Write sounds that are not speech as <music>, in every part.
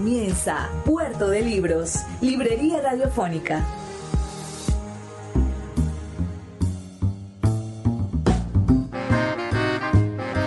Comienza Puerto de Libros, Librería Radiofónica.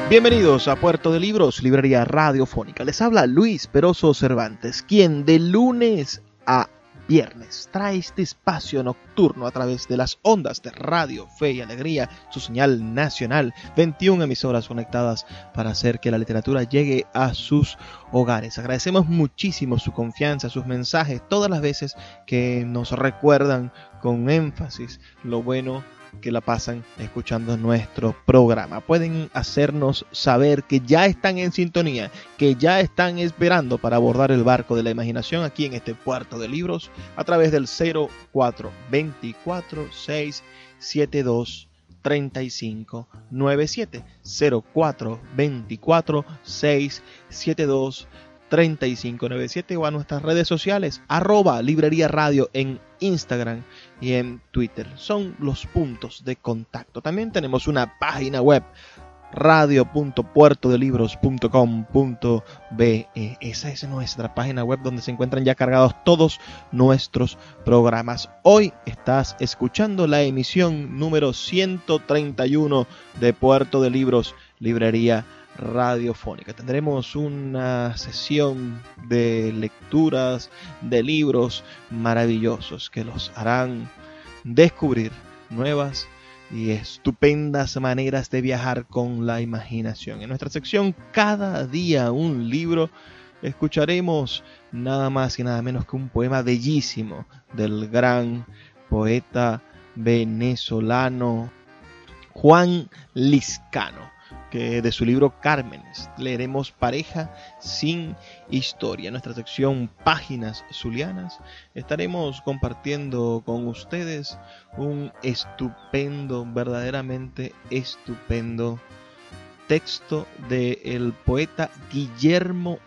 Bienvenidos a Puerto de Libros, Librería Radiofónica. Les habla Luis Peroso Cervantes, quien de lunes a viernes trae este espacio nocturno a través de las ondas de Radio Fe y Alegría, su señal nacional, 21 emisoras conectadas para hacer que la literatura llegue a sus hogares. Agradecemos muchísimo su confianza, sus mensajes, todas las veces que nos recuerdan con énfasis lo bueno que la pasan escuchando nuestro programa. Pueden hacernos saber que ya están en sintonía, que ya están esperando para abordar el barco de la imaginación aquí en este puerto de libros a través del 0424 672 3597 0424 672 3597 o a nuestras redes sociales, arroba librería radio en Instagram y en Twitter. Son los puntos de contacto. También tenemos una página web radio.puertodelibros.com.be. Esa es nuestra página web donde se encuentran ya cargados todos nuestros programas. Hoy estás escuchando la emisión número 131 de Puerto de Libros, Librería radiofónica. Tendremos una sesión de lecturas de libros maravillosos que los harán descubrir nuevas y estupendas maneras de viajar con la imaginación. En nuestra sección Cada día un libro escucharemos nada más y nada menos que un poema bellísimo del gran poeta venezolano Juan Liscano de su libro Cármenes leeremos Pareja sin historia. En nuestra sección Páginas Zulianas estaremos compartiendo con ustedes un estupendo, verdaderamente estupendo texto del poeta Guillermo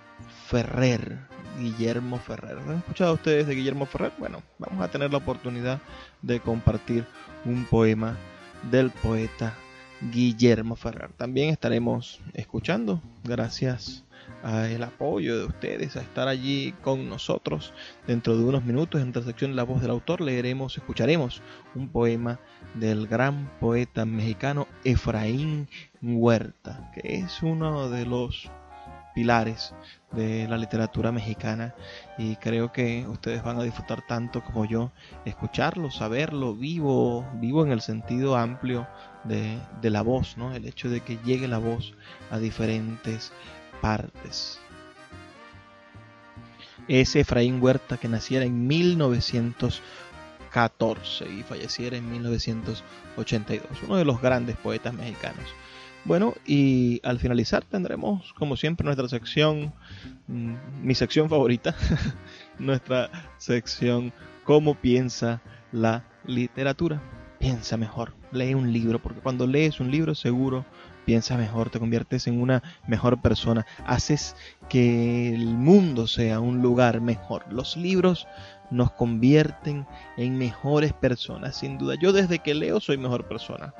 Ferrer. Guillermo Ferrer. ¿Han escuchado ustedes de Guillermo Ferrer? Bueno, vamos a tener la oportunidad de compartir un poema del poeta Guillermo Ferrer. También estaremos escuchando, gracias al apoyo de ustedes, a estar allí con nosotros. Dentro de unos minutos, en nuestra sección La voz del autor, leeremos, escucharemos un poema del gran poeta mexicano Efraín Huerta, que es uno de los pilares de la literatura mexicana y creo que ustedes van a disfrutar tanto como yo escucharlo, saberlo vivo, vivo en el sentido amplio de, la voz, ¿no? el hecho de que llegue la voz a diferentes partes. Ese Efraín Huerta que naciera en 1914 y falleciera en 1982, uno de los grandes poetas mexicanos. Bueno, y al finalizar tendremos, como siempre, nuestra sección, mm, mi sección favorita, <laughs> nuestra sección ¿Cómo piensa la literatura? Piensa mejor, lee un libro, porque cuando lees un libro seguro piensa mejor, te conviertes en una mejor persona, haces que el mundo sea un lugar mejor. Los libros nos convierten en mejores personas, sin duda. Yo desde que leo soy mejor persona.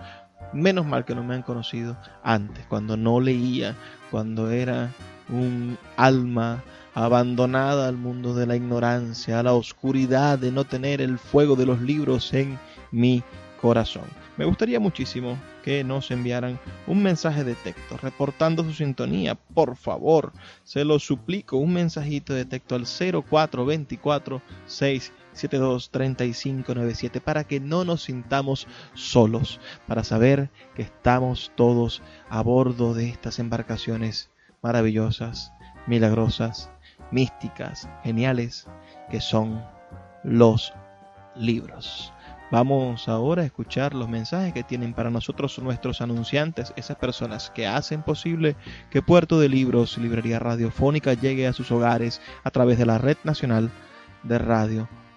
Menos mal que no me han conocido antes, cuando no leía, cuando era un alma abandonada al mundo de la ignorancia, a la oscuridad de no tener el fuego de los libros en mi corazón. Me gustaría muchísimo que nos enviaran un mensaje de texto reportando su sintonía. Por favor, se lo suplico, un mensajito de texto al 0424 6 723597 para que no nos sintamos solos, para saber que estamos todos a bordo de estas embarcaciones maravillosas, milagrosas, místicas, geniales, que son los libros. Vamos ahora a escuchar los mensajes que tienen para nosotros nuestros anunciantes, esas personas que hacen posible que Puerto de Libros, Librería Radiofónica, llegue a sus hogares a través de la red nacional de Radio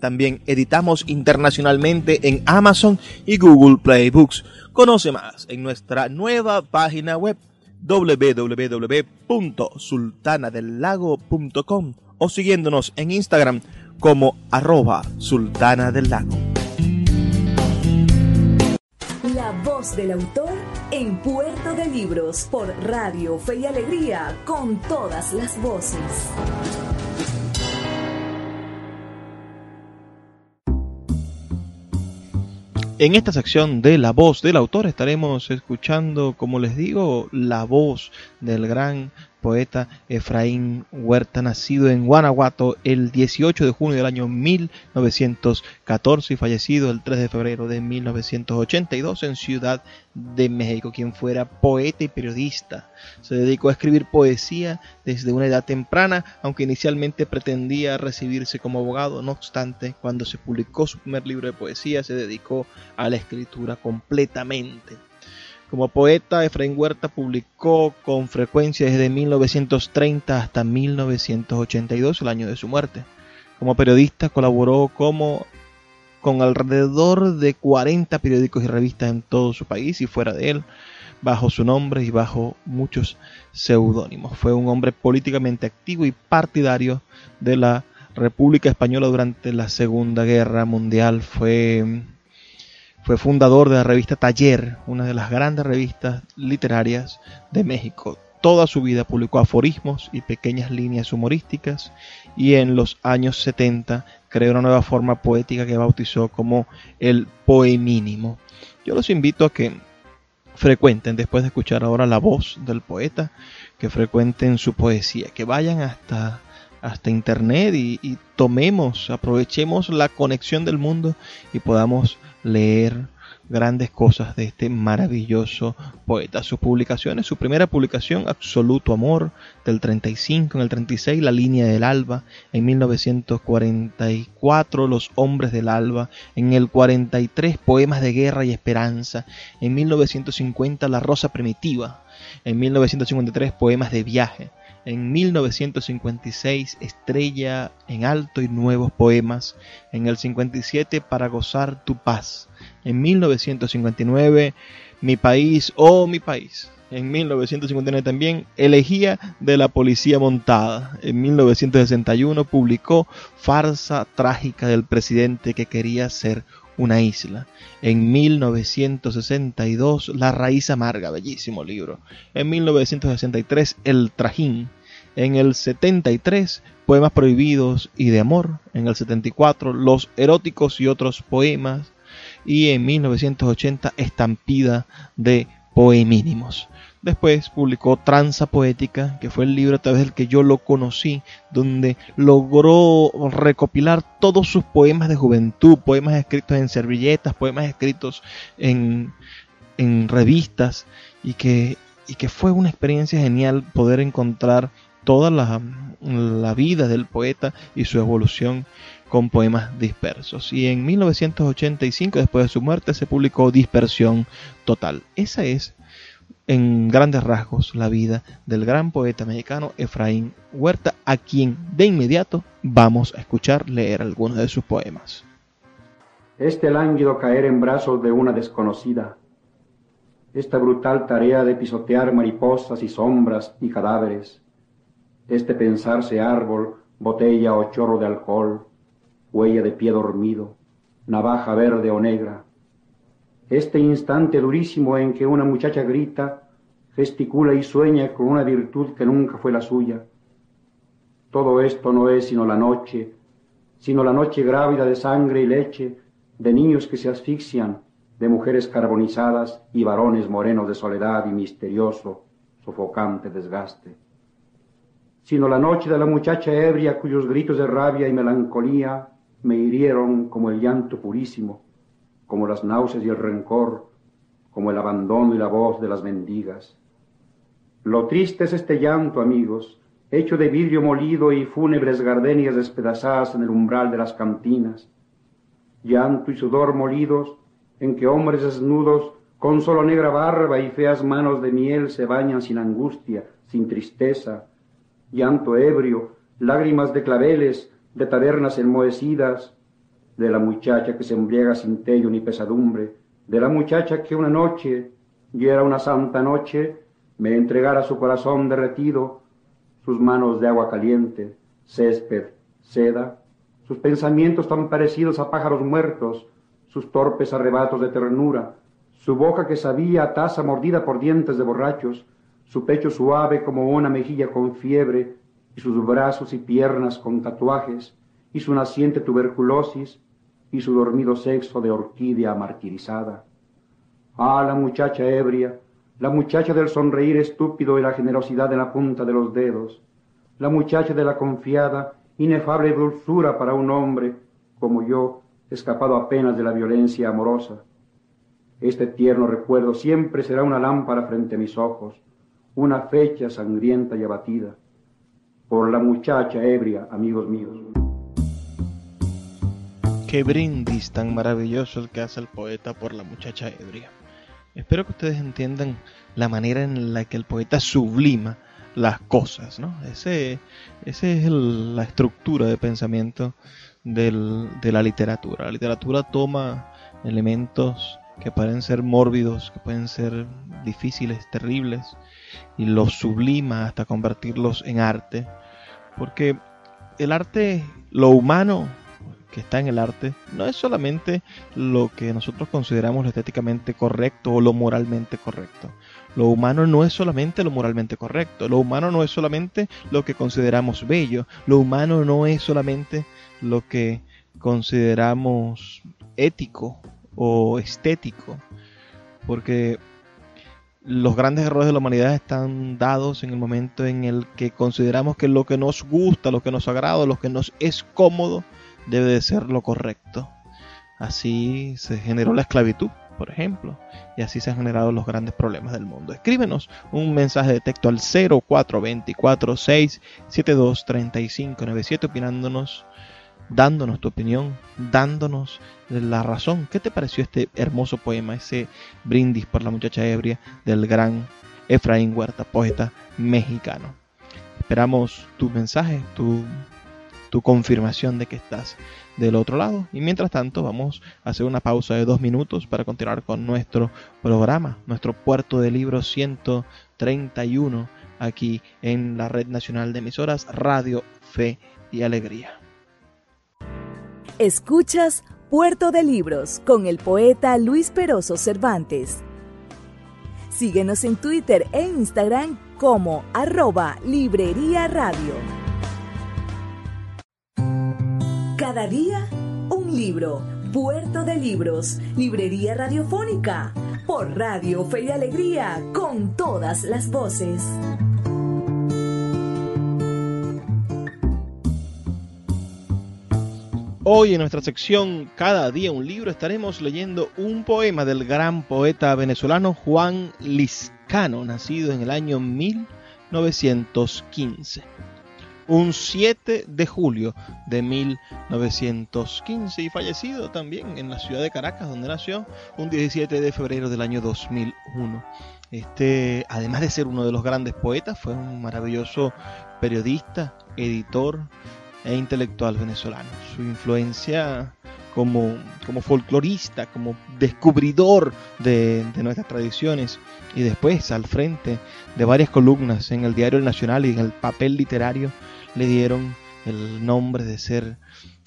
también editamos internacionalmente en Amazon y Google Play Books. Conoce más en nuestra nueva página web www.sultanadelago.com o siguiéndonos en Instagram como arroba sultana del lago. La voz del autor en Puerto de Libros por Radio Fe y Alegría con todas las voces. En esta sección de La voz del autor estaremos escuchando, como les digo, la voz del gran poeta Efraín Huerta, nacido en Guanajuato el 18 de junio del año 1914 y fallecido el 3 de febrero de 1982 en Ciudad de México, quien fuera poeta y periodista. Se dedicó a escribir poesía desde una edad temprana, aunque inicialmente pretendía recibirse como abogado. No obstante, cuando se publicó su primer libro de poesía, se dedicó a la escritura completamente. Como poeta, Efraín Huerta publicó con frecuencia desde 1930 hasta 1982, el año de su muerte. Como periodista colaboró como con alrededor de 40 periódicos y revistas en todo su país y fuera de él, bajo su nombre y bajo muchos seudónimos. Fue un hombre políticamente activo y partidario de la República Española durante la Segunda Guerra Mundial. Fue fue fundador de la revista Taller, una de las grandes revistas literarias de México. Toda su vida publicó aforismos y pequeñas líneas humorísticas y en los años 70 creó una nueva forma poética que bautizó como el poemínimo. Yo los invito a que frecuenten, después de escuchar ahora la voz del poeta, que frecuenten su poesía, que vayan hasta hasta internet y, y, tomemos, aprovechemos la conexión del mundo y podamos leer grandes cosas de este maravilloso poeta. Sus publicaciones, su primera publicación, Absoluto Amor, del 35, en el 36, La Línea del Alba, en 1944, Los Hombres del Alba, en el 43, Poemas de Guerra y Esperanza, en 1950, La Rosa Primitiva, en 1953, Poemas de Viaje, en 1956 Estrella en Alto y Nuevos Poemas, en el 57 Para Gozar Tu Paz, en 1959 Mi País, oh mi país, en 1959 también Elegía de la Policía Montada, en 1961 publicó Farsa Trágica del Presidente que quería ser una isla. En 1962, La raíz amarga, bellísimo libro. En 1963, El trajín. En el 73, Poemas prohibidos y de amor. En el 74, Los eróticos y otros poemas. Y en 1980, Estampida de Después publicó Tranza Poética, que fue el libro a través del que yo lo conocí, donde logró recopilar todos sus poemas de juventud, poemas escritos en servilletas, poemas escritos en, en revistas, y que, y que fue una experiencia genial poder encontrar toda la, la vida del poeta y su evolución con poemas dispersos. Y en 1985, después de su muerte, se publicó Dispersión Total. Esa es en grandes rasgos la vida del gran poeta mexicano Efraín Huerta, a quien de inmediato vamos a escuchar leer algunos de sus poemas. Este lánguido caer en brazos de una desconocida, esta brutal tarea de pisotear mariposas y sombras y cadáveres, este pensarse árbol, botella o chorro de alcohol, huella de pie dormido, navaja verde o negra, este instante durísimo en que una muchacha grita, gesticula y sueña con una virtud que nunca fue la suya. Todo esto no es sino la noche, sino la noche grávida de sangre y leche, de niños que se asfixian, de mujeres carbonizadas y varones morenos de soledad y misterioso, sofocante desgaste. Sino la noche de la muchacha ebria cuyos gritos de rabia y melancolía me hirieron como el llanto purísimo, como las náuseas y el rencor, como el abandono y la voz de las mendigas. Lo triste es este llanto, amigos, hecho de vidrio molido y fúnebres gardenias despedazadas en el umbral de las cantinas. Llanto y sudor molidos en que hombres desnudos con solo negra barba y feas manos de miel se bañan sin angustia, sin tristeza. Llanto ebrio, lágrimas de claveles, de tabernas enmohecidas, de la muchacha que se embriaga sin tello ni pesadumbre, de la muchacha que una noche, y era una santa noche, me entregara su corazón derretido, sus manos de agua caliente, césped, seda, sus pensamientos tan parecidos a pájaros muertos, sus torpes arrebatos de ternura, su boca que sabía a taza mordida por dientes de borrachos, su pecho suave como una mejilla con fiebre, y sus brazos y piernas con tatuajes, y su naciente tuberculosis, y su dormido sexo de orquídea martirizada. Ah, la muchacha ebria, la muchacha del sonreír estúpido y la generosidad en la punta de los dedos, la muchacha de la confiada, inefable dulzura para un hombre como yo, escapado apenas de la violencia amorosa. Este tierno recuerdo siempre será una lámpara frente a mis ojos, una fecha sangrienta y abatida, por la muchacha ebria, amigos míos. Qué brindis tan maravilloso el que hace el poeta por la muchacha ebria. Espero que ustedes entiendan la manera en la que el poeta sublima las cosas, ¿no? Ese, ese es la estructura de pensamiento del, de la literatura. La literatura toma elementos que pueden ser mórbidos, que pueden ser difíciles, terribles, y los sublima hasta convertirlos en arte, porque el arte, lo humano que está en el arte no es solamente lo que nosotros consideramos estéticamente correcto o lo moralmente correcto. Lo humano no es solamente lo moralmente correcto, lo humano no es solamente lo que consideramos bello, lo humano no es solamente lo que consideramos ético o estético, porque los grandes errores de la humanidad están dados en el momento en el que consideramos que lo que nos gusta, lo que nos agrada, lo que nos es cómodo, debe de ser lo correcto. Así se generó la esclavitud, por ejemplo, y así se han generado los grandes problemas del mundo. Escríbenos un mensaje de texto al 0424 672 3597 opinándonos, dándonos tu opinión, dándonos la razón. ¿Qué te pareció este hermoso poema, ese brindis por la muchacha ebria del gran Efraín Huerta, poeta mexicano? Esperamos tu mensaje, tu tu confirmación de que estás del otro lado. Y mientras tanto vamos a hacer una pausa de dos minutos para continuar con nuestro programa, nuestro puerto de libros 131 aquí en la Red Nacional de Emisoras Radio Fe y Alegría. Escuchas Puerto de Libros con el poeta Luis Peroso Cervantes. Síguenos en Twitter e Instagram como arroba Librería Radio. Cada día, un libro. Puerto de Libros, Librería Radiofónica, por Radio Fe y Alegría, con todas las voces. Hoy en nuestra sección Cada día un libro estaremos leyendo un poema del gran poeta venezolano Juan Liscano, nacido en el año 1915 un 7 de julio de 1915 y fallecido también en la ciudad de Caracas, donde nació un 17 de febrero del año 2001. Este, además de ser uno de los grandes poetas, fue un maravilloso periodista, editor e intelectual venezolano. Su influencia como, como folclorista, como descubridor de, de, nuestras tradiciones y después al frente de varias columnas en el Diario Nacional y en el papel literario le dieron el nombre de ser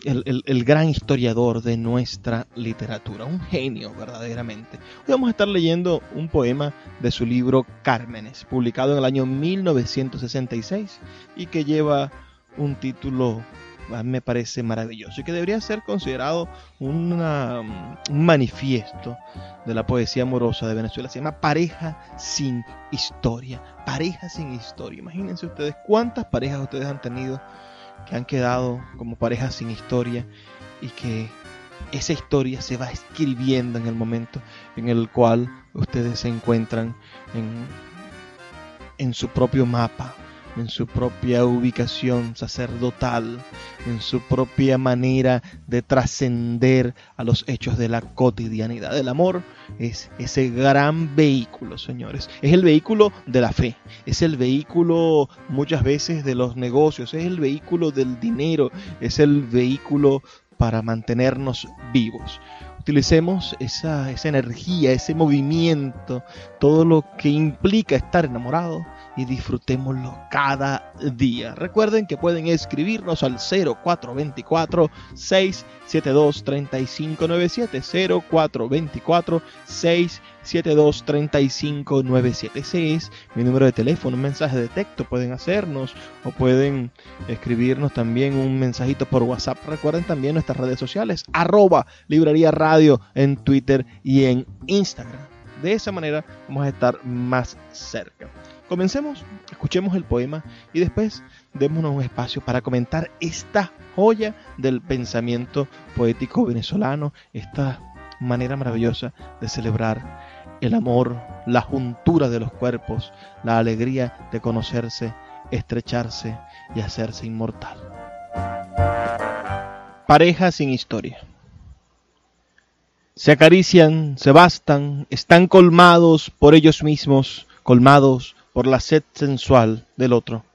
el, gran historiador de nuestra literatura, un genio verdaderamente. Hoy vamos a estar leyendo un poema de su libro Cármenes, publicado en el año 1966 y que lleva un título me parece maravilloso y que debería ser considerado un manifiesto de la poesía amorosa de Venezuela. Se llama Pareja sin historia. Pareja sin historia. Imagínense ustedes cuántas parejas ustedes han tenido que han quedado como parejas sin historia y que esa historia se va escribiendo en el momento en el cual ustedes se encuentran en, en su propio mapa, en su propia ubicación sacerdotal, en su propia manera de trascender a los hechos de la cotidianidad. El amor es ese gran vehículo, señores. Es el vehículo de la fe, es el vehículo muchas veces de los negocios, es el vehículo del dinero, es el vehículo para mantenernos vivos utilicemos esa, esa, energía, ese movimiento, todo lo que implica estar enamorado y disfrutémoslo cada día. Recuerden que pueden escribirnos al 0424 672 3597 0424 672 3597 ese es mi número de teléfono, un mensaje de texto pueden hacernos o pueden escribirnos también un mensajito por WhatsApp. Recuerden también nuestras redes sociales, arroba librería radio en Twitter y en Instagram. De esa manera vamos a estar más cerca. Comencemos, escuchemos el poema y después démonos un espacio para comentar esta joya del pensamiento poético venezolano, esta manera maravillosa de celebrar el amor, la juntura de los cuerpos, la alegría de conocerse, estrecharse y hacerse inmortal. Pareja sin historia. Se acarician, se bastan, están colmados por ellos mismos, colmados por la sed sensual del otro.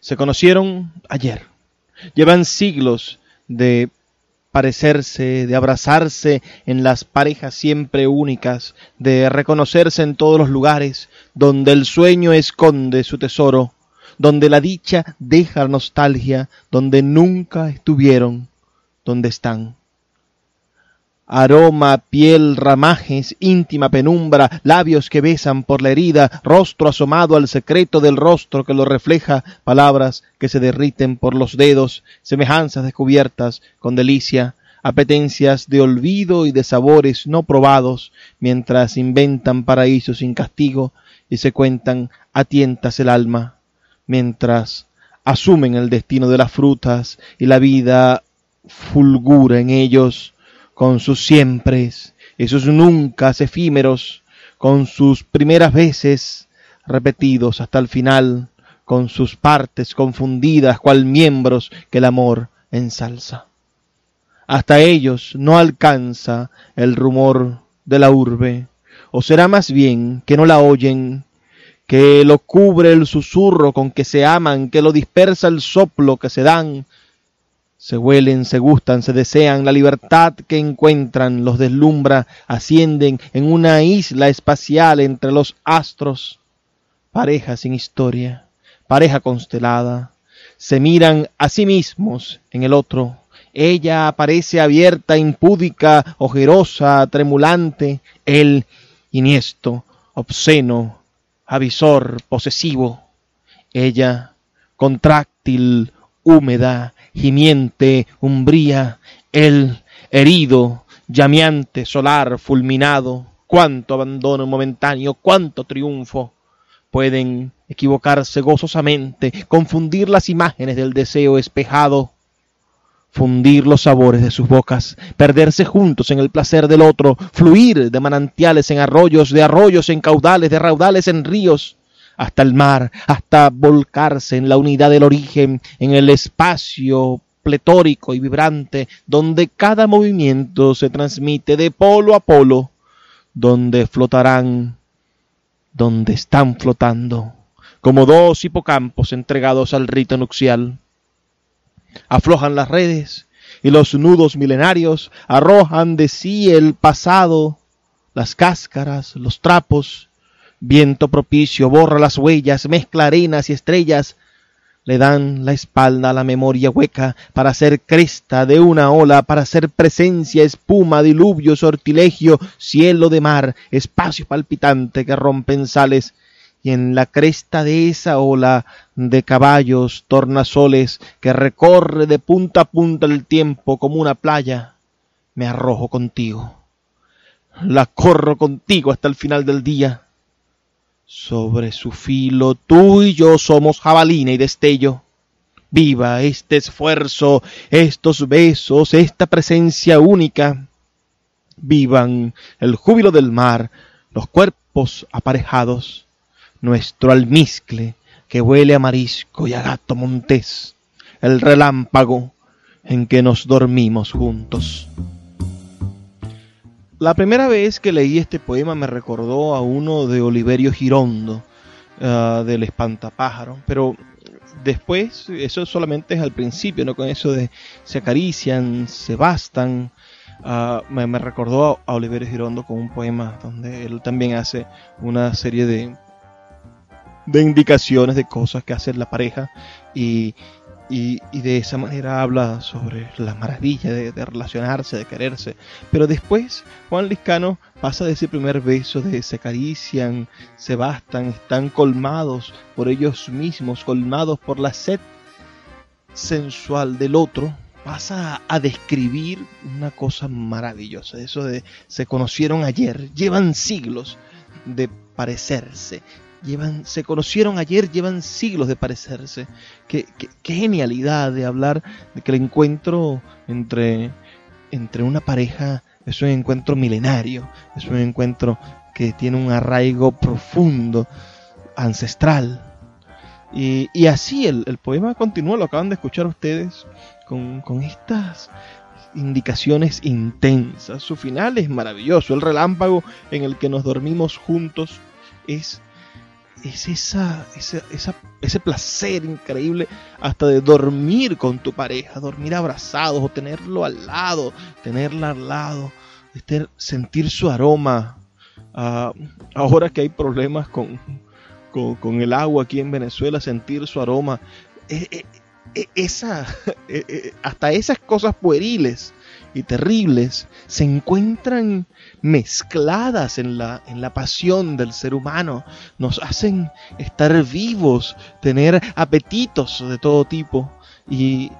Se conocieron ayer. Llevan siglos de parecerse, de abrazarse en las parejas siempre únicas, de reconocerse en todos los lugares donde el sueño esconde su tesoro, donde la dicha deja nostalgia, donde nunca estuvieron, donde están aroma, piel, ramajes, íntima penumbra, labios que besan por la herida, rostro asomado al secreto del rostro que lo refleja, palabras que se derriten por los dedos, semejanzas descubiertas con delicia, apetencias de olvido y de sabores no probados, mientras inventan paraísos sin castigo y se cuentan a tientas el alma, mientras asumen el destino de las frutas y la vida fulgura en ellos, con sus siempres, esos nunca efímeros, con sus primeras veces repetidos hasta el final, con sus partes confundidas cual miembros que el amor ensalza. Hasta ellos no alcanza el rumor de la urbe, o será más bien que no la oyen, que lo cubre el susurro con que se aman, que lo dispersa el soplo que se dan, se huelen, se gustan, se desean, la libertad que encuentran los deslumbra, ascienden en una isla espacial entre los astros, pareja sin historia, pareja constelada, se miran a sí mismos en el otro, ella aparece abierta, impúdica, ojerosa, tremulante, él iniesto, obsceno, avisor, posesivo, ella contráctil, húmeda, gimiente, umbría, el herido, llameante, solar, fulminado, cuánto abandono momentáneo, cuánto triunfo. Pueden equivocarse gozosamente, confundir las imágenes del deseo espejado, fundir los sabores de sus bocas, perderse juntos en el placer del otro, fluir de manantiales en arroyos, de arroyos en caudales, de raudales en ríos, hasta el mar, hasta volcarse en la unidad del origen, en el espacio pletórico y vibrante, donde cada movimiento se transmite de polo a polo, donde flotarán, donde están flotando, como dos hipocampos entregados al rito nupcial. Aflojan las redes y los nudos milenarios arrojan de sí el pasado, las cáscaras, los trapos, Viento propicio borra las huellas, mezcla arenas y estrellas, le dan la espalda a la memoria hueca para ser cresta de una ola, para ser presencia, espuma, diluvio, sortilegio, cielo de mar, espacio palpitante que rompen sales, y en la cresta de esa ola de caballos, tornasoles, que recorre de punta a punta el tiempo como una playa, me arrojo contigo. La corro contigo hasta el final del día sobre su filo tú y yo somos jabalina y destello. Viva este esfuerzo, estos besos, esta presencia única. Vivan el júbilo del mar, los cuerpos aparejados, nuestro almizcle que huele a marisco y a gato montés, el relámpago en que nos dormimos juntos. La primera vez que leí este poema me recordó a uno de Oliverio Girondo, uh, del espantapájaro, pero después, eso solamente es al principio, ¿no? Con eso de se acarician, se bastan. Uh, me, me, recordó a, a Oliverio Girondo con un poema donde él también hace una serie de, de indicaciones de cosas que hace la pareja y, y, de esa manera habla sobre la maravilla de, de, relacionarse, de quererse. Pero después Juan Liscano pasa de ese primer beso de se acarician, se bastan, están colmados por ellos mismos, colmados por la sed sensual del otro, pasa a describir una cosa maravillosa. Eso de se conocieron ayer, llevan siglos de parecerse, llevan, se conocieron ayer, llevan siglos de parecerse. Qué, qué, qué, genialidad de hablar de que el encuentro entre, entre una pareja es un encuentro milenario, es un encuentro que tiene un arraigo profundo, ancestral. Y, y así el, el, poema continúa, lo acaban de escuchar ustedes, con, con estas indicaciones intensas. Su final es maravilloso, el relámpago en el que nos dormimos juntos es es esa, esa, esa, ese placer increíble hasta de dormir con tu pareja, dormir abrazados o tenerlo al lado, tenerla al lado, este, sentir su aroma. Uh, ahora que hay problemas con, con, con, el agua aquí en Venezuela, sentir su aroma. Eh, eh, eh, esa, <laughs> hasta esas cosas pueriles y terribles se encuentran mezcladas en la, en la pasión del ser humano, nos hacen estar vivos, tener apetitos de todo tipo. Y,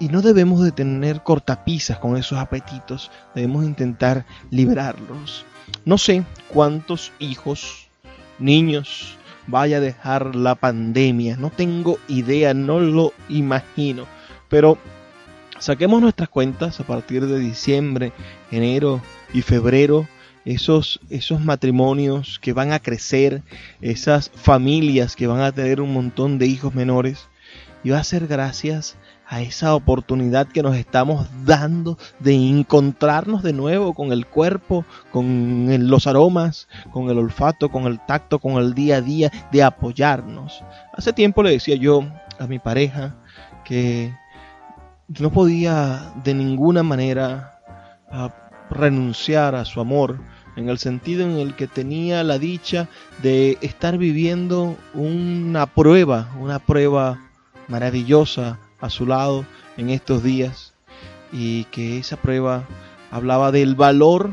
y no debemos de tener cortapisas con esos apetitos, debemos intentar liberarlos. No sé cuántos hijos, niños, vaya a dejar la pandemia, no tengo idea, no lo imagino, pero Saquemos nuestras cuentas a partir de diciembre, enero y febrero, esos, esos matrimonios que van a crecer, esas familias que van a tener un montón de hijos menores, y va a ser gracias a esa oportunidad que nos estamos dando de encontrarnos de nuevo con el cuerpo, con los aromas, con el olfato, con el tacto, con el día a día, de apoyarnos. Hace tiempo le decía yo a mi pareja que no podía de ninguna manera uh, renunciar a su amor en el sentido en el que tenía la dicha de estar viviendo una prueba, una prueba maravillosa a su lado en estos días y que esa prueba hablaba del valor,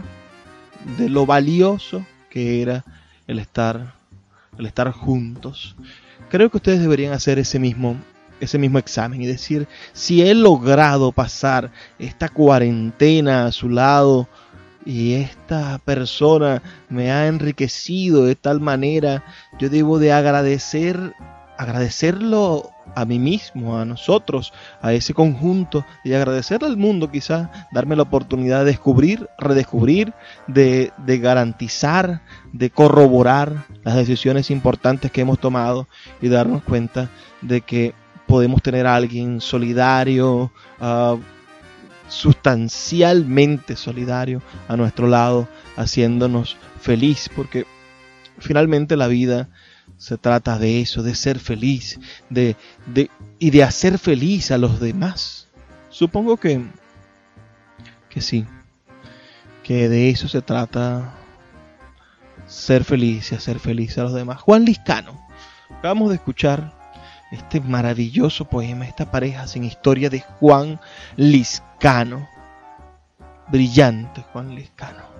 de lo valioso que era el estar, el estar juntos. Creo que ustedes deberían hacer ese mismo ese mismo examen y decir si he logrado pasar esta cuarentena a su lado y esta persona me ha enriquecido de tal manera, yo debo de agradecer, agradecerlo a mí mismo, a nosotros, a ese conjunto y agradecerle al mundo quizás, darme la oportunidad de descubrir, redescubrir, de, de garantizar, de corroborar las decisiones importantes que hemos tomado y darnos cuenta de que podemos tener a alguien solidario, uh, sustancialmente solidario a nuestro lado, haciéndonos feliz, porque finalmente la vida se trata de eso, de ser feliz, de, de, y de hacer feliz a los demás. Supongo que, que sí, que de eso se trata ser feliz y hacer feliz a los demás. Juan Liscano, acabamos de escuchar este maravilloso poema, esta pareja sin historia de Juan Liscano. Brillante Juan Liscano.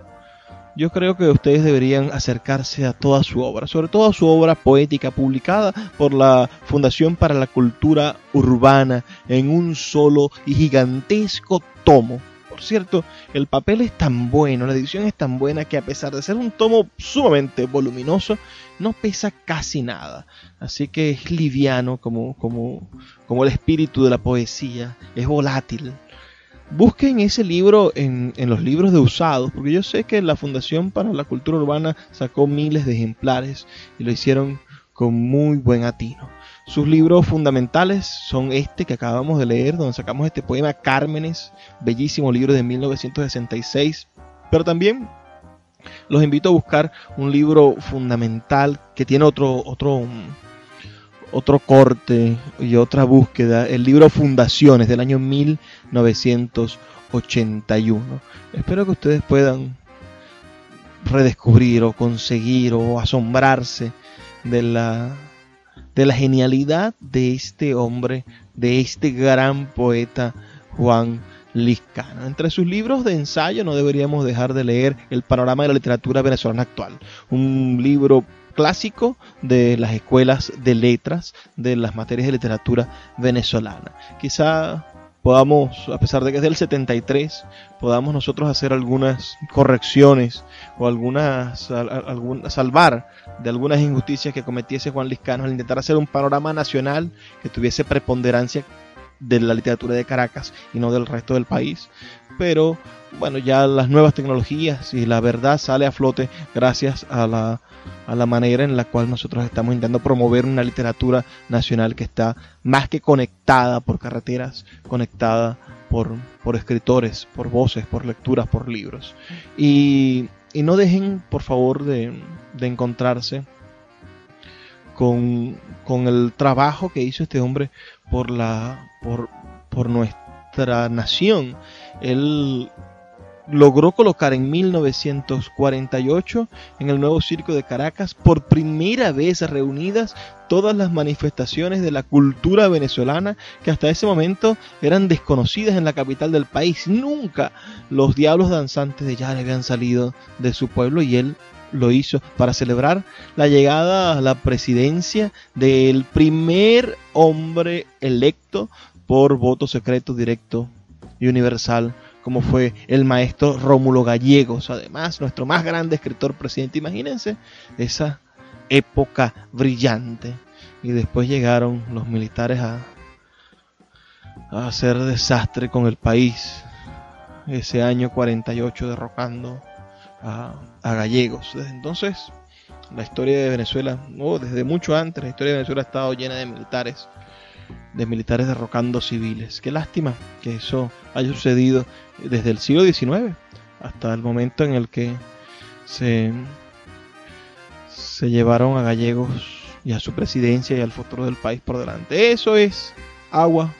Yo creo que ustedes deberían acercarse a toda su obra, sobre todo a su obra poética publicada por la Fundación para la Cultura Urbana en un solo y gigantesco tomo. Cierto, el papel es tan bueno, la edición es tan buena que a pesar de ser un tomo sumamente voluminoso, no pesa casi nada. Así que es liviano como, como, como el espíritu de la poesía, es volátil. Busquen ese libro en, en, los libros de usados, porque yo sé que la Fundación para la Cultura Urbana sacó miles de ejemplares y lo hicieron con muy buen atino. Sus libros fundamentales son este que acabamos de leer, donde sacamos este poema Cármenes, bellísimo libro de 1966, pero también los invito a buscar un libro fundamental que tiene otro, otro, otro corte y otra búsqueda, el libro Fundaciones del año 1981. Espero que ustedes puedan redescubrir o conseguir o asombrarse de la de la genialidad de este hombre, de este gran poeta Juan Liscano. Entre sus libros de ensayo no deberíamos dejar de leer El panorama de la literatura venezolana actual, un libro clásico de las escuelas de letras de las materias de literatura venezolana. Quizá podamos, a pesar de que es del 73, podamos nosotros hacer algunas correcciones o algunas, salvar de algunas injusticias que cometiese Juan Liscano al intentar hacer un panorama nacional que tuviese preponderancia de la literatura de Caracas y no del resto del país. Pero bueno, ya las nuevas tecnologías y la verdad sale a flote gracias a la, a la manera en la cual nosotros estamos intentando promover una literatura nacional que está más que conectada por carreteras, conectada por, por escritores, por voces, por lecturas, por libros. Y, y no dejen, por favor, de, de encontrarse con, con, el trabajo que hizo este hombre por, la, por, por nuestra nación. Él logró colocar en 1948 en el nuevo circo de Caracas por primera vez reunidas todas las manifestaciones de la cultura venezolana que hasta ese momento eran desconocidas en la capital del país. Nunca los diablos danzantes de Yare habían salido de su pueblo y él lo hizo para celebrar la llegada a la presidencia del primer hombre electo por voto secreto directo y universal como fue el maestro Rómulo Gallegos, además nuestro más grande escritor presidente. Imagínense esa época brillante. Y después llegaron los militares a, hacer desastre con el país. Ese año 48 derrocando a, Gallegos. Desde entonces la historia de Venezuela, desde mucho antes, la historia de Venezuela ha estado llena de militares de militares derrocando civiles. Qué lástima que eso haya sucedido desde el siglo XIX hasta el momento en el que se, se llevaron a gallegos y a su presidencia y al futuro del país por delante. Eso es agua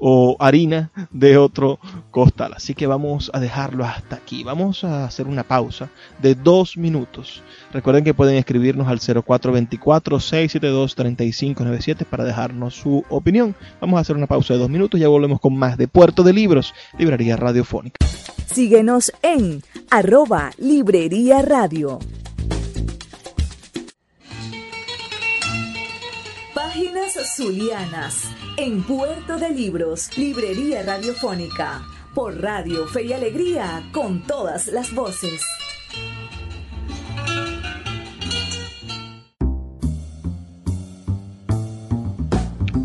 o harina de otro costal. Así que vamos a dejarlo hasta aquí. Vamos a hacer una pausa de dos minutos. Recuerden que pueden escribirnos al 0424-672-3597 para dejarnos su opinión. Vamos a hacer una pausa de dos minutos. Ya volvemos con más de Puerto de Libros, Librería Radiofónica. Síguenos en arroba Librería Radio. Páginas Zulianas, en Puerto de Libros, Librería Radiofónica, por Radio Fe y Alegría, con todas las voces.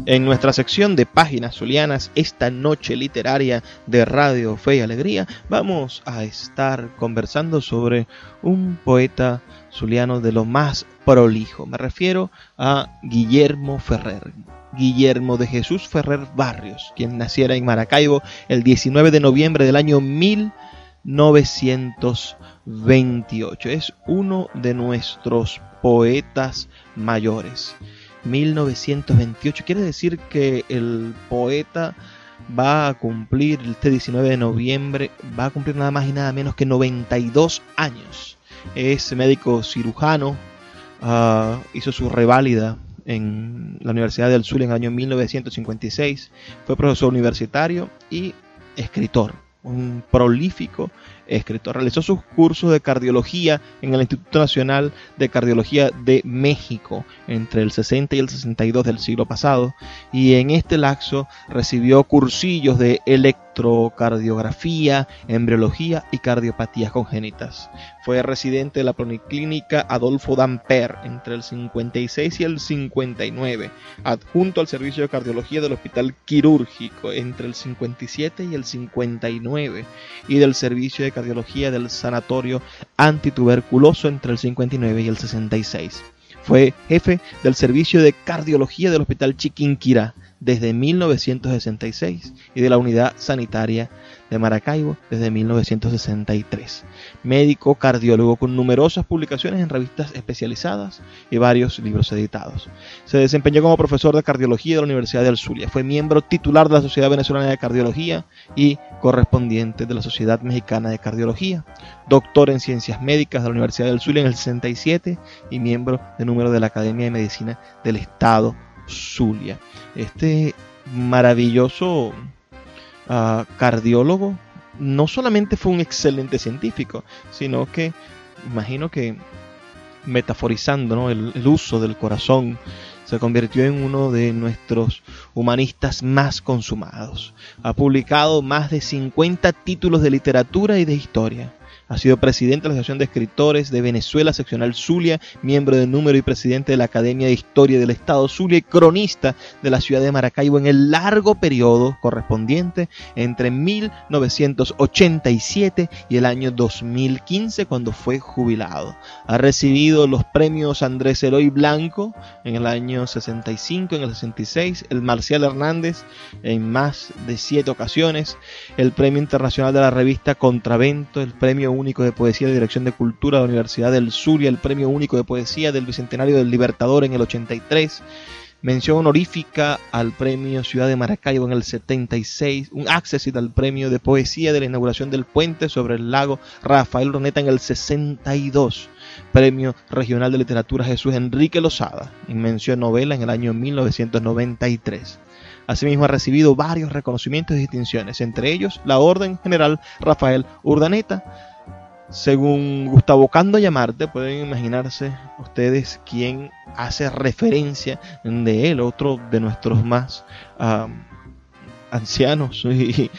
En nuestra sección de páginas zulianas, esta noche literaria de Radio Fe y Alegría, vamos a estar conversando sobre un poeta zuliano de lo más prolijo. Me refiero a Guillermo Ferrer. Guillermo de Jesús Ferrer Barrios, quien naciera en Maracaibo el 19 de noviembre del año 1928. Es uno de nuestros poetas mayores. 1928 quiere decir que el poeta va a cumplir este 19 de noviembre, va a cumplir nada más y nada menos que 92 años. Es médico cirujano, uh, hizo su reválida en la Universidad del Sur en el año 1956, fue profesor universitario y escritor, un prolífico escritor. Realizó sus cursos de cardiología en el Instituto Nacional de Cardiología de México entre el 60 y el 62 del siglo pasado y en este laxo recibió cursillos de electrocardiografía, embriología y cardiopatías congénitas. Fue residente de la Policlínica Adolfo Damper entre el 56 y el 59, adjunto al servicio de cardiología del Hospital Quirúrgico entre el 57 y el 59 y del servicio de cardiología del Sanatorio Antituberculoso entre el 59 y el 66. Fue jefe del servicio de cardiología del Hospital Chiquinquirá desde 1966 y de la Unidad Sanitaria de Maracaibo desde 1963. Médico cardiólogo con numerosas publicaciones en revistas especializadas y varios libros editados. Se desempeñó como profesor de cardiología de la Universidad del Zulia. Fue miembro titular de la Sociedad Venezolana de Cardiología y correspondiente de la Sociedad Mexicana de Cardiología. Doctor en Ciencias Médicas de la Universidad del Zulia en el 67 y miembro de número de la Academia de Medicina del Estado Zulia. Este maravilloso cardiólogo no solamente fue un excelente científico, sino que imagino que metaforizando ¿no? el, el uso del corazón, se convirtió en uno de nuestros humanistas más consumados. Ha publicado más de 50 títulos de literatura y de historia ha sido presidente de la Asociación de Escritores de Venezuela, seccional Zulia, miembro de número y presidente de la Academia de Historia del Estado Zulia y cronista de la ciudad de Maracaibo en el largo periodo correspondiente entre 1987 y el año 2015 cuando fue jubilado. Ha recibido los premios Andrés Eloy Blanco en el año 65, en el 66, el Marcial Hernández en más de siete ocasiones, el Premio Internacional de la Revista Contravento, el Premio Único de Poesía de Dirección de Cultura de la Universidad del Zulia, el Premio Único de Poesía del Bicentenario del Libertador en el 83, mención honorífica al Premio Ciudad de Maracaibo en el 76, un accessit al Premio de Poesía de la inauguración del puente sobre el lago Rafael Roneta en el 62, Premio Regional de Literatura Jesús Enrique Lozada en mención novela en el año 1993. Asimismo ha recibido varios reconocimientos y distinciones, entre ellos la Orden General Rafael Urdaneta, según Gustavo Cando Llamarte, pueden imaginarse ustedes quién hace referencia de él, otro de nuestros más ancianos y,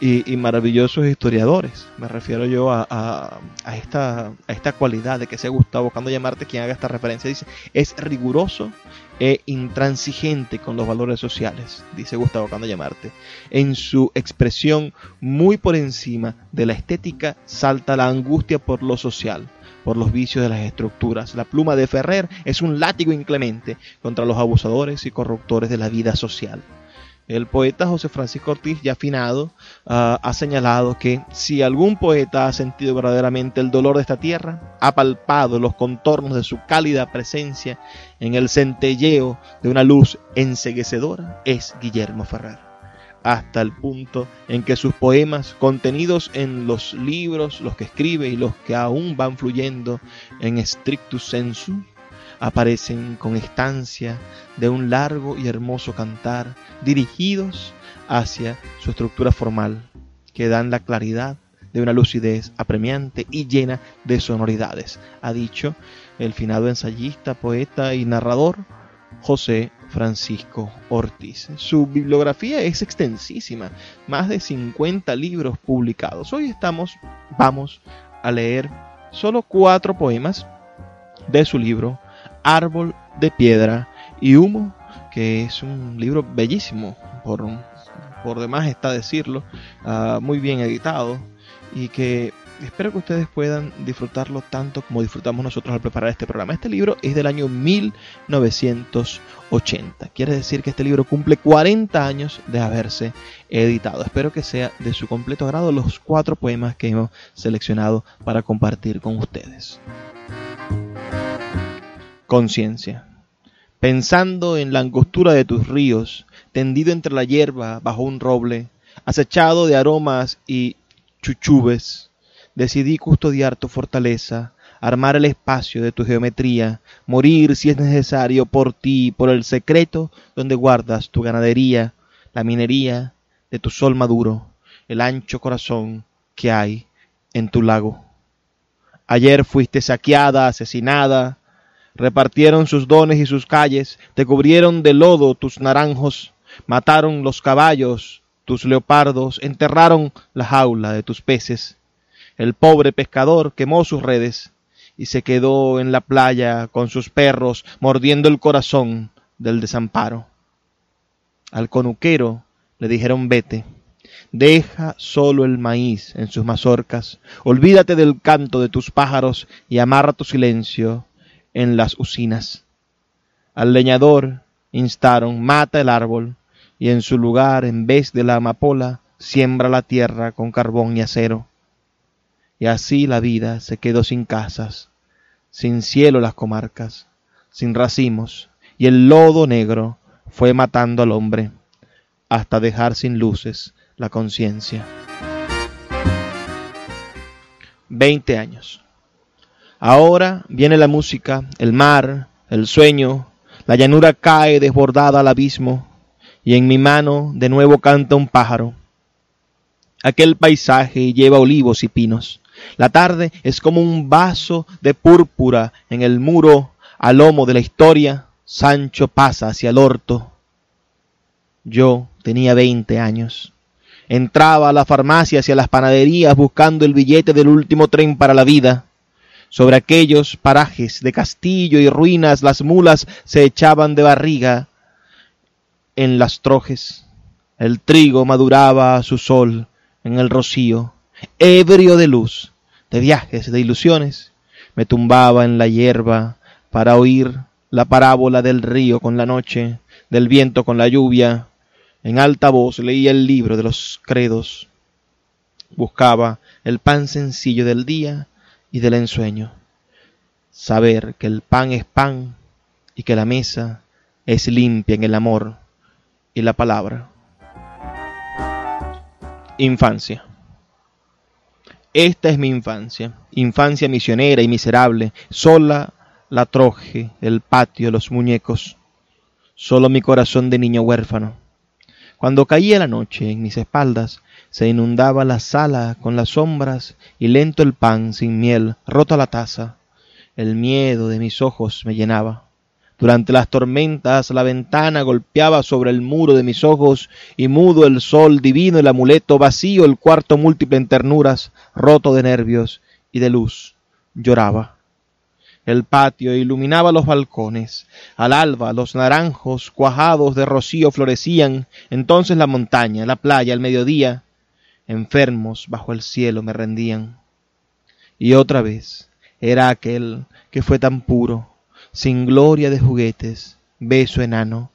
y, y, maravillosos historiadores. Me refiero yo a, esta, a esta cualidad de que sea Gustavo Cando Llamarte quien haga esta referencia. Dice, es riguroso e intransigente con los valores sociales, dice Gustavo Cando Llamarte. En su expresión muy por encima de la estética salta la angustia por lo social, por los vicios de las estructuras. La pluma de Ferrer es un látigo inclemente contra los abusadores y corruptores de la vida social. El poeta José Francisco Ortiz, ya afinado, uh, ha señalado que si algún poeta ha sentido verdaderamente el dolor de esta tierra, ha palpado los contornos de su cálida presencia en el centelleo de una luz enseguecedora, es Guillermo Ferrer. Hasta el punto en que sus poemas, contenidos en los libros, los que escribe y los que aún van fluyendo en strictus sensu, aparecen con estancia de un largo y hermoso cantar dirigidos hacia su estructura formal, que dan la claridad de una lucidez apremiante y llena de sonoridades, ha dicho el finado ensayista, poeta y narrador José Francisco Ortiz. Su bibliografía es extensísima, más de 50 libros publicados. Hoy estamos, vamos a leer solo cuatro poemas de su libro Árbol de Piedra y Humo, que es un libro bellísimo, por, por demás está decirlo, uh, muy bien editado y que espero que ustedes puedan disfrutarlo tanto como disfrutamos nosotros al preparar este programa. Este libro es del año 1980. Quiere decir que este libro cumple 40 años de haberse editado. Espero que sea de su completo agrado los cuatro poemas que hemos seleccionado para compartir con ustedes conciencia. Pensando en la angostura de tus ríos, tendido entre la hierba bajo un roble, acechado de aromas y chuchubes, decidí custodiar tu fortaleza, armar el espacio de tu geometría, morir si es necesario por ti, por el secreto donde guardas tu ganadería, la minería de tu sol maduro, el ancho corazón que hay en tu lago. Ayer fuiste saqueada, asesinada, repartieron sus dones y sus calles, te cubrieron de lodo tus naranjos, mataron los caballos, tus leopardos enterraron la jaula de tus peces. El pobre pescador quemó sus redes y se quedó en la playa con sus perros mordiendo el corazón del desamparo. Al conuquero le dijeron vete, deja solo el maíz en sus mazorcas, olvídate del canto de tus pájaros y amarra tu silencio en las usinas. Al leñador instaron, mata el árbol, y en su lugar, en vez de la amapola, siembra la tierra con carbón y acero. Y así la vida se quedó sin casas, sin cielo las comarcas, sin racimos, y el lodo negro fue matando al hombre, hasta dejar sin luces la conciencia. Veinte años. Ahora viene la música, el mar, el sueño, la llanura cae desbordada al abismo, y en mi mano de nuevo canta un pájaro. Aquel paisaje lleva olivos y pinos. La tarde es como un vaso de púrpura en el muro al lomo de la historia. Sancho pasa hacia el orto. Yo tenía veinte años. Entraba a la farmacia hacia las panaderías buscando el billete del último tren para la vida. Sobre aquellos parajes de castillo y ruinas las mulas se echaban de barriga en las trojes. El trigo maduraba a su sol en el rocío, ebrio de luz, de viajes, de ilusiones. Me tumbaba en la hierba para oír la parábola del río con la noche, del viento con la lluvia. En alta voz leía el libro de los credos. Buscaba el pan sencillo del día y del ensueño. Saber que el pan es pan y que la mesa es limpia en el amor y la palabra. Infancia. Esta es mi infancia, infancia misionera y miserable, sola la troje, el patio, los muñecos, solo mi corazón de niño huérfano. Cuando caía la noche en mis espaldas, se inundaba la sala con las sombras y lento el pan sin miel, rota la taza. El miedo de mis ojos me llenaba. Durante las tormentas la ventana golpeaba sobre el muro de mis ojos y mudo el sol divino el amuleto vacío el cuarto múltiple en ternuras, roto de nervios y de luz, lloraba. El patio iluminaba los balcones. Al alba los naranjos cuajados de rocío florecían. Entonces la montaña, la playa, el mediodía, enfermos bajo el cielo me rendían. Y otra vez era aquel que fue tan puro, sin gloria de juguetes, beso enano,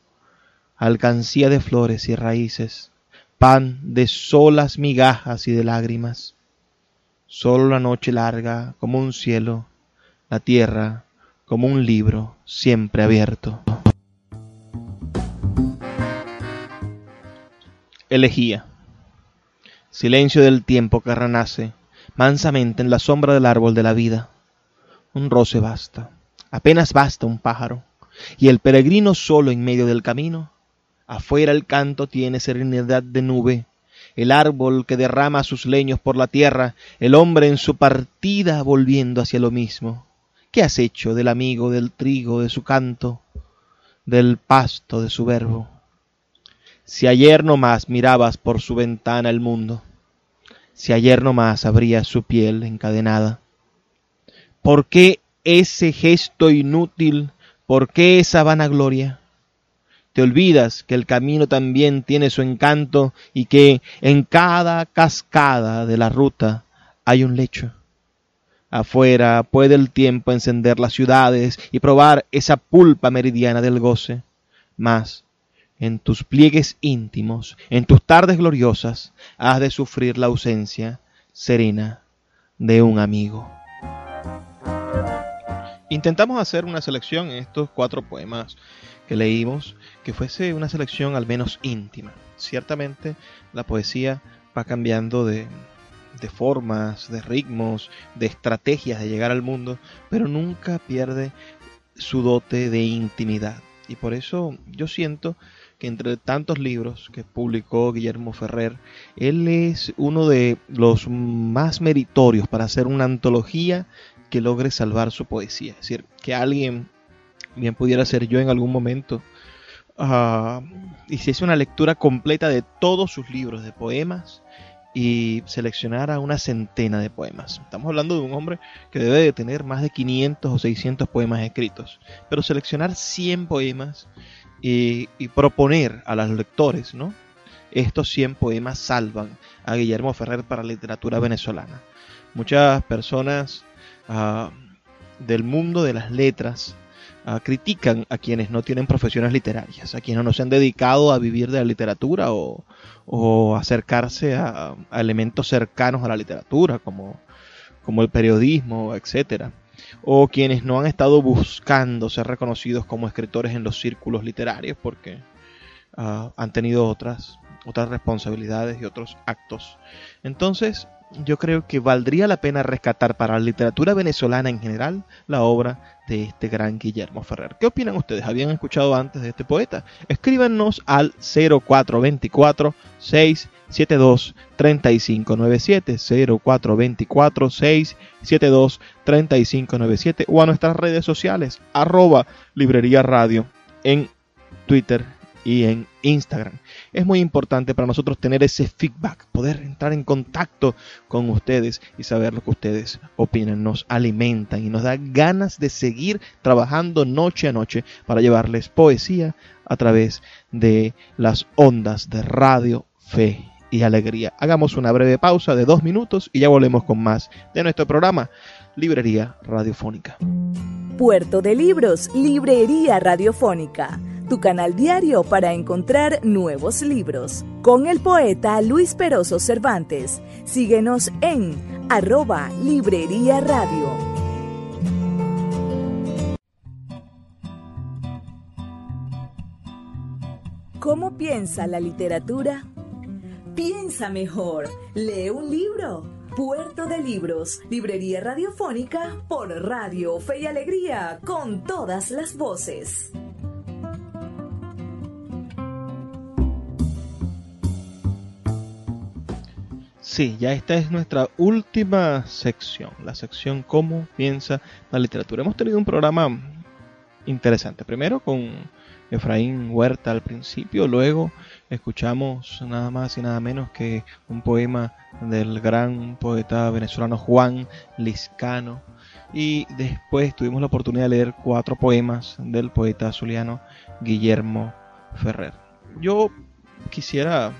alcancía de flores y raíces, pan de solas migajas y de lágrimas. Solo la noche larga como un cielo, la tierra como un libro siempre abierto. Elegía. Silencio del tiempo que renace mansamente en la sombra del árbol de la vida. Un roce basta, apenas basta un pájaro, y el peregrino solo en medio del camino. Afuera el canto tiene serenidad de nube, el árbol que derrama sus leños por la tierra, el hombre en su partida volviendo hacia lo mismo. ¿Qué has hecho del amigo del trigo de su canto, del pasto de su verbo? Si ayer no más mirabas por su ventana el mundo, si ayer no más abrías su piel encadenada, ¿por qué ese gesto inútil? ¿Por qué esa vanagloria? Te olvidas que el camino también tiene su encanto y que en cada cascada de la ruta hay un lecho. Afuera puede el tiempo encender las ciudades y probar esa pulpa meridiana del goce. Mas en tus pliegues íntimos, en tus tardes gloriosas, has de sufrir la ausencia serena de un amigo. Intentamos hacer una selección en estos cuatro poemas que leímos, que fuese una selección al menos íntima. Ciertamente la poesía va cambiando de, de formas, de ritmos, de estrategias de llegar al mundo, pero nunca pierde su dote de intimidad. Y por eso yo siento que entre tantos libros que publicó Guillermo Ferrer, él es uno de los más meritorios para hacer una antología que logre salvar su poesía. Es decir, que alguien, bien pudiera ser yo en algún momento, uh, hiciese una lectura completa de todos sus libros de poemas y seleccionara una centena de poemas. Estamos hablando de un hombre que debe de tener más de 500 o 600 poemas escritos, pero seleccionar 100 poemas y, proponer a los lectores, ¿no? Estos 100 poemas salvan a Guillermo Ferrer para la literatura venezolana. Muchas personas uh, del mundo de las letras uh, critican a quienes no tienen profesiones literarias, a quienes no se han dedicado a vivir de la literatura o, o acercarse a, elementos cercanos a la literatura, como, como el periodismo, etcétera o quienes no han estado buscando ser reconocidos como escritores en los círculos literarios porque uh, han tenido otras, otras responsabilidades y otros actos. Entonces, yo creo que valdría la pena rescatar para la literatura venezolana en general la obra de este gran Guillermo Ferrer. ¿Qué opinan ustedes? ¿Habían escuchado antes de este poeta? Escríbanos al 0424 672 3597 0424 672 3597 o a nuestras redes sociales arroba librería radio en Twitter y en Instagram. Es muy importante para nosotros tener ese feedback, poder entrar en contacto con ustedes y saber lo que ustedes opinan. Nos alimentan y nos da ganas de seguir trabajando noche a noche para llevarles poesía a través de las ondas de radio, fe y alegría. Hagamos una breve pausa de dos minutos y ya volvemos con más de nuestro programa Librería Radiofónica. Puerto de Libros, Librería Radiofónica tu canal diario para encontrar nuevos libros. Con el poeta Luis Peroso Cervantes. Síguenos en arroba Librería Radio. ¿Cómo piensa la literatura? Piensa mejor. Lee un libro. Puerto de Libros, Librería Radiofónica por Radio Fe y Alegría, con todas las voces. Sí, ya esta es nuestra última sección, la sección cómo piensa la literatura. Hemos tenido un programa interesante. Primero con Efraín Huerta al principio, luego escuchamos nada más y nada menos que un poema del gran poeta venezolano Juan Liscano y después tuvimos la oportunidad de leer cuatro poemas del poeta zuliano Guillermo Ferrer. Yo quisiera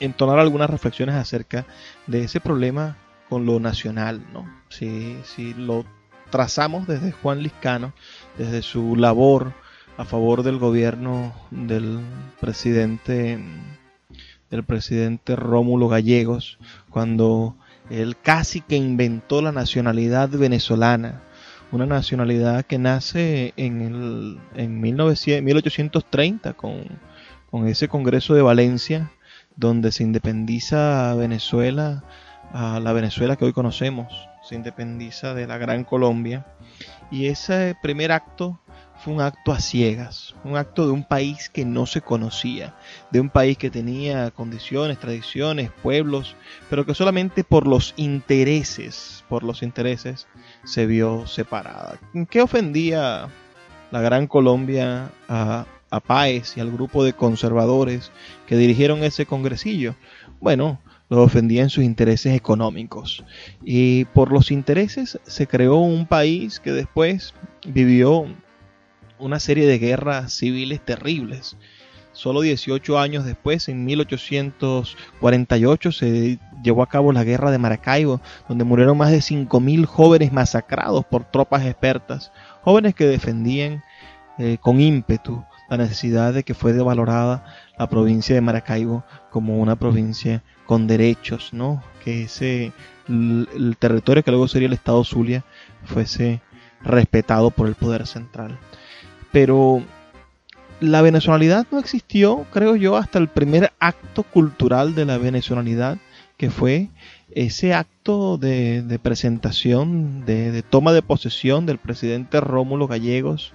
entonar algunas reflexiones acerca de ese problema con lo nacional, ¿no? Si, si lo trazamos desde Juan Liscano, desde su labor a favor del gobierno del presidente del presidente Rómulo Gallegos, cuando él casi que inventó la nacionalidad venezolana, una nacionalidad que nace en, el, en 1830 con, con ese Congreso de Valencia, donde se independiza Venezuela, a la Venezuela que hoy conocemos, se independiza de la Gran Colombia. Y ese primer acto fue un acto a ciegas, un acto de un país que no se conocía, de un país que tenía condiciones, tradiciones, pueblos, pero que solamente por los intereses, por los intereses, se vio separada. ¿En qué ofendía la Gran Colombia a, a Páez y al grupo de conservadores que dirigieron ese congresillo, bueno, los ofendía en sus intereses económicos. Y por los intereses se creó un país que después vivió una serie de guerras civiles terribles. Solo 18 años después, en 1848, se llevó a cabo la guerra de Maracaibo, donde murieron más de 5.000 jóvenes masacrados por tropas expertas, jóvenes que defendían eh, con ímpetu la necesidad de que fuese valorada la provincia de Maracaibo como una provincia con derechos, ¿no? Que ese el, territorio que luego sería el estado Zulia fuese respetado por el poder central. Pero la venezolanidad no existió, creo yo, hasta el primer acto cultural de la venezolanidad, que fue ese acto de, presentación, de, toma de posesión del presidente Rómulo Gallegos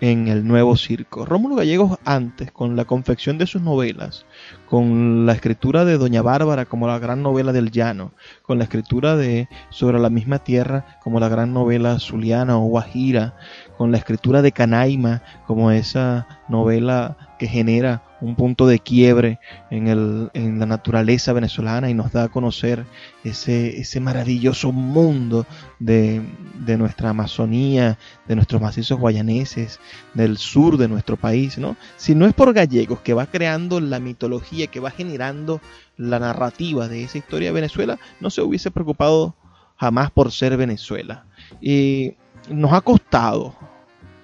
en el nuevo circo. Rómulo Gallegos antes, con la confección de sus novelas, con la escritura de Doña Bárbara como la gran novela del llano, con la escritura de Sobre la misma tierra como la gran novela zuliana o guajira, con la escritura de Canaima como esa novela que genera un punto de quiebre en, el, en la naturaleza venezolana y nos da a conocer ese, ese maravilloso mundo de, de, nuestra Amazonía, de nuestros macizos guayaneses, del sur de nuestro país, ¿no? Si no es por Gallegos que va creando la mitología, que va generando la narrativa de esa historia de Venezuela, no se hubiese preocupado jamás por ser Venezuela. Y nos ha costado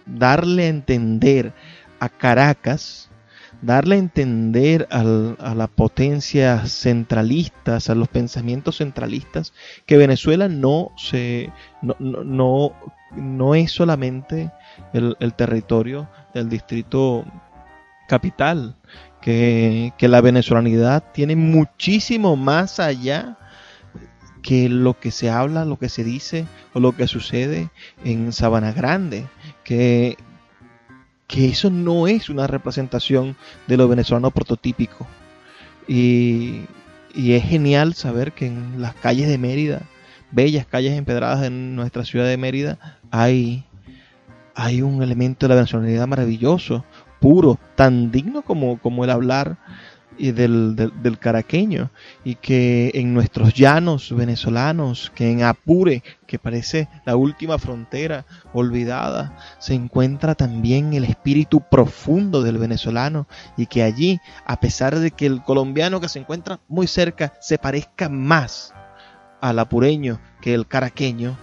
darle a entender a Caracas, darle a entender a la potencia centralistas, a los pensamientos centralistas, que Venezuela no se no, no, no es solamente el, el, territorio del distrito capital, que, que la venezolanidad tiene muchísimo más allá que lo que se habla, lo que se dice o lo que sucede en Sabana Grande, que que eso no es una representación de lo venezolano prototípico. Y, es genial saber que en las calles de Mérida, bellas calles empedradas en nuestra ciudad de Mérida, hay, hay un elemento de la venezolaridad maravilloso, puro, tan digno como, como el hablar y del, del, caraqueño y que en nuestros llanos venezolanos, que en Apure, que parece la última frontera olvidada, se encuentra también el espíritu profundo del venezolano y que allí, a pesar de que el colombiano que se encuentra muy cerca se parezca más al apureño que el caraqueño,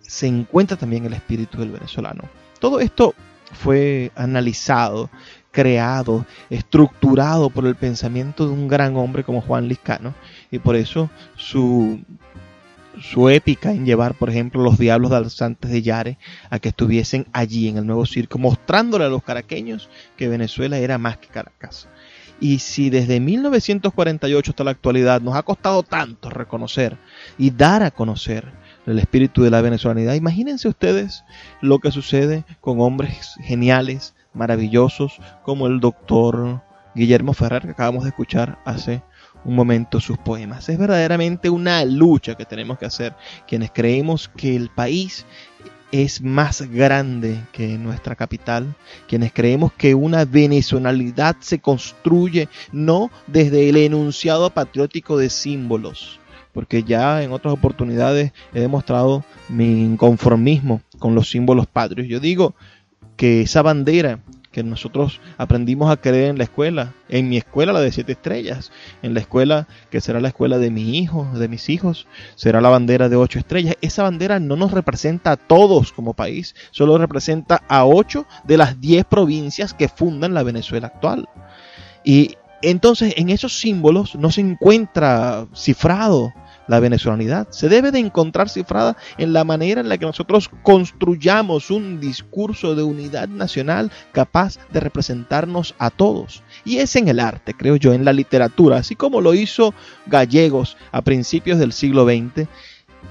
se encuentra también el espíritu del venezolano. Todo esto fue analizado creado, estructurado por el pensamiento de un gran hombre como Juan Liscano, y por eso su, su épica en llevar, por ejemplo, los diablos danzantes de Yare a que estuviesen allí en el nuevo circo, mostrándole a los caraqueños que Venezuela era más que Caracas. Y si desde 1948 hasta la actualidad nos ha costado tanto reconocer y dar a conocer el espíritu de la venezolanidad, imagínense ustedes lo que sucede con hombres geniales, maravillosos como el doctor Guillermo Ferrer, que acabamos de escuchar hace un momento sus poemas. Es verdaderamente una lucha que tenemos que hacer quienes creemos que el país es más grande que nuestra capital, quienes creemos que una venezolanidad se construye no desde el enunciado patriótico de símbolos, porque ya en otras oportunidades he demostrado mi inconformismo con los símbolos patrios. Yo digo, que esa bandera que nosotros aprendimos a creer en la escuela, en mi escuela la de siete estrellas, en la escuela que será la escuela de mi hijo, de mis hijos, será la bandera de ocho estrellas. Esa bandera no nos representa a todos como país, solo representa a ocho de las diez provincias que fundan la Venezuela actual. Y entonces en esos símbolos no se encuentra cifrado la venezolanidad. Se debe de encontrar cifrada en la manera en la que nosotros construyamos un discurso de unidad nacional capaz de representarnos a todos. Y es en el arte, creo yo, en la literatura, así como lo hizo Gallegos a principios del siglo XX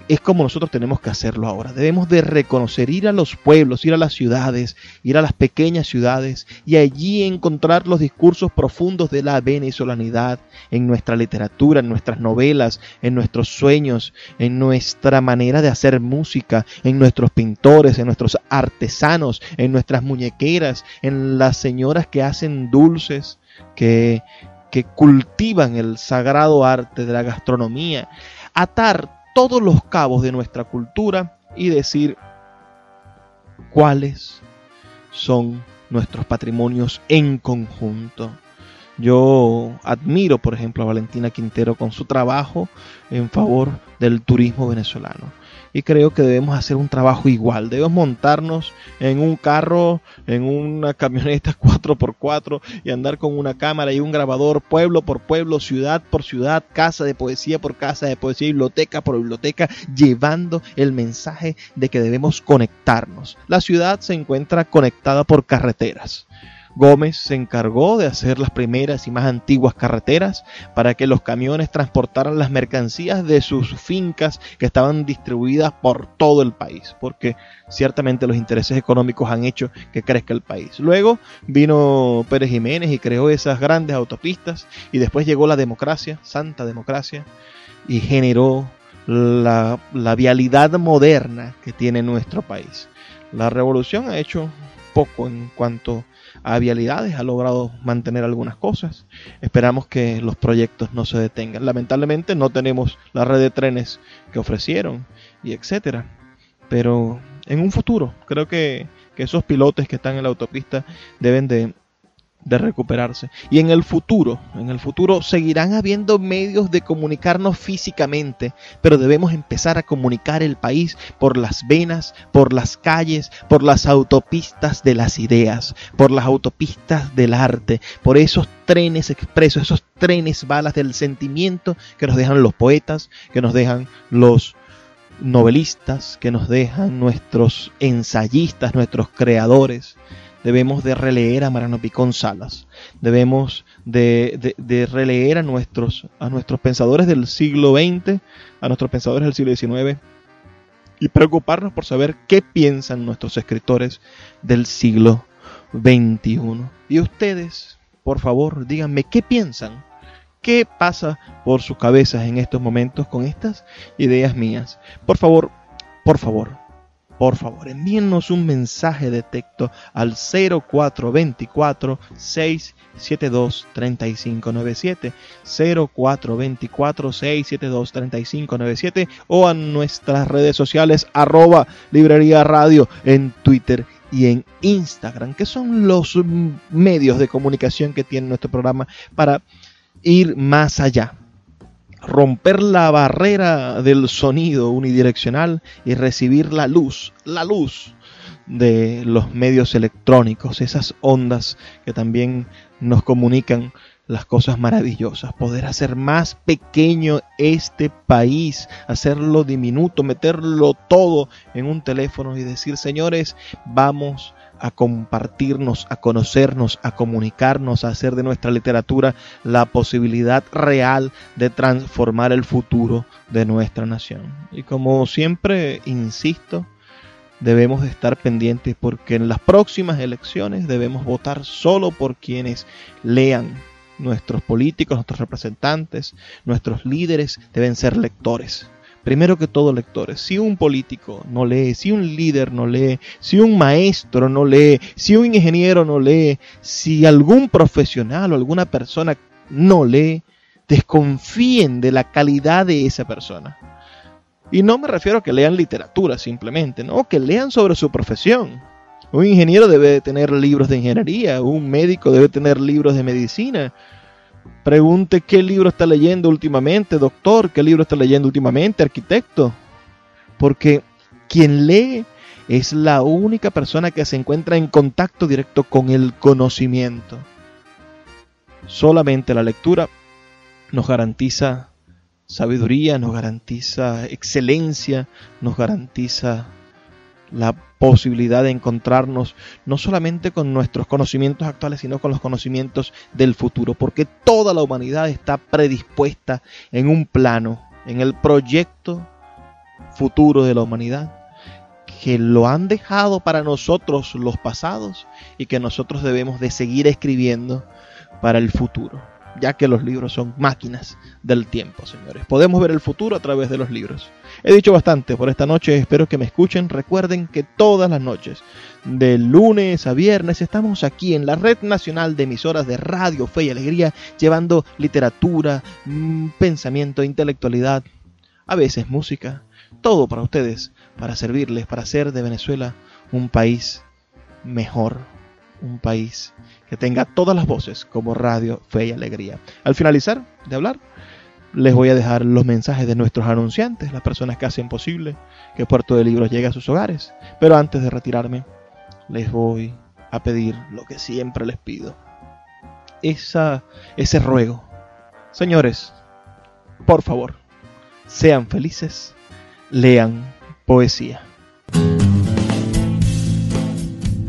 es como nosotros tenemos que hacerlo ahora. Debemos de reconocer, ir a los pueblos, ir a las ciudades, ir a las pequeñas ciudades y allí encontrar los discursos profundos de la venezolanidad en nuestra literatura, en nuestras novelas, en nuestros sueños, en nuestra manera de hacer música, en nuestros pintores, en nuestros artesanos, en nuestras muñequeras, en las señoras que hacen dulces, que, que cultivan el sagrado arte de la gastronomía. Atar todos los cabos de nuestra cultura y decir cuáles son nuestros patrimonios en conjunto. Yo admiro, por ejemplo, a Valentina Quintero con su trabajo en favor del turismo venezolano y creo que debemos hacer un trabajo igual. Debemos montarnos en un carro, en una camioneta <laughs> 4x4 y andar con una cámara y un grabador pueblo por pueblo, ciudad por ciudad, casa de poesía por casa de poesía, biblioteca por biblioteca, llevando el mensaje de que debemos conectarnos. La ciudad se encuentra conectada por carreteras Gómez se encargó de hacer las primeras y más antiguas carreteras para que los camiones transportaran las mercancías de sus fincas que estaban distribuidas por todo el país, porque ciertamente los intereses económicos han hecho que crezca el país. Luego vino Pérez Jiménez y creó esas grandes autopistas y después llegó la democracia, santa democracia, y generó la, la vialidad moderna que tiene nuestro país. La revolución ha hecho poco en cuanto a vialidades, ha logrado mantener algunas cosas. Esperamos que los proyectos no se detengan. Lamentablemente no tenemos la red de trenes que ofrecieron y etcétera. Pero en un futuro creo que, que esos pilotes que están en la autopista deben de de recuperarse. Y en el futuro, en el futuro seguirán habiendo medios de comunicarnos físicamente, pero debemos empezar a comunicar el país por las venas, por las calles, por las autopistas de las ideas, por las autopistas del arte, por esos trenes expresos, esos trenes balas del sentimiento que nos dejan los poetas, que nos dejan los novelistas, que nos dejan nuestros ensayistas, nuestros creadores debemos de releer a Mariano Picón Salas, debemos de, releer a nuestros, a nuestros pensadores del siglo XX, a nuestros pensadores del siglo XIX, y preocuparnos por saber qué piensan nuestros escritores del siglo XXI. Y ustedes, por favor, díganme qué piensan, qué pasa por sus cabezas en estos momentos con estas ideas mías. Por favor, por favor, por favor, envíennos un mensaje de texto al 0424 672 3597 0424 672 3597 o a nuestras redes sociales arroba librería radio en Twitter y en Instagram, que son los medios de comunicación que tiene nuestro programa para ir más allá romper la barrera del sonido unidireccional y recibir la luz, la luz de los medios electrónicos, esas ondas que también nos comunican las cosas maravillosas, poder hacer más pequeño este país, hacerlo diminuto, meterlo todo en un teléfono y decir, señores, vamos a compartirnos, a conocernos, a comunicarnos, a hacer de nuestra literatura la posibilidad real de transformar el futuro de nuestra nación. Y como siempre insisto, debemos de estar pendientes porque en las próximas elecciones debemos votar solo por quienes lean. Nuestros políticos, nuestros representantes, nuestros líderes deben ser lectores primero que todo lectores. Si un político no lee, si un líder no lee, si un maestro no lee, si un ingeniero no lee, si algún profesional o alguna persona no lee, desconfíen de la calidad de esa persona. Y no me refiero a que lean literatura simplemente, no, que lean sobre su profesión. Un ingeniero debe tener libros de ingeniería, un médico debe tener libros de medicina, Pregunte qué libro está leyendo últimamente, doctor, qué libro está leyendo últimamente, arquitecto. Porque quien lee es la única persona que se encuentra en contacto directo con el conocimiento. Solamente la lectura nos garantiza sabiduría, nos garantiza excelencia, nos garantiza la posibilidad de encontrarnos no solamente con nuestros conocimientos actuales, sino con los conocimientos del futuro, porque toda la humanidad está predispuesta en un plano, en el proyecto futuro de la humanidad, que lo han dejado para nosotros los pasados y que nosotros debemos de seguir escribiendo para el futuro ya que los libros son máquinas del tiempo, señores. Podemos ver el futuro a través de los libros. He dicho bastante por esta noche, espero que me escuchen. Recuerden que todas las noches, de lunes a viernes, estamos aquí en la Red Nacional de Emisoras de Radio Fe y Alegría, llevando literatura, mm, pensamiento, intelectualidad, a veces música, todo para ustedes, para servirles, para hacer de Venezuela un país mejor, un país que tenga todas las voces como Radio Fe y Alegría. Al finalizar de hablar, les voy a dejar los mensajes de nuestros anunciantes, las personas que hacen posible que Puerto de Libros llegue a sus hogares. Pero antes de retirarme, les voy a pedir lo que siempre les pido. Esa, ese ruego. Señores, por favor, sean felices, lean poesía.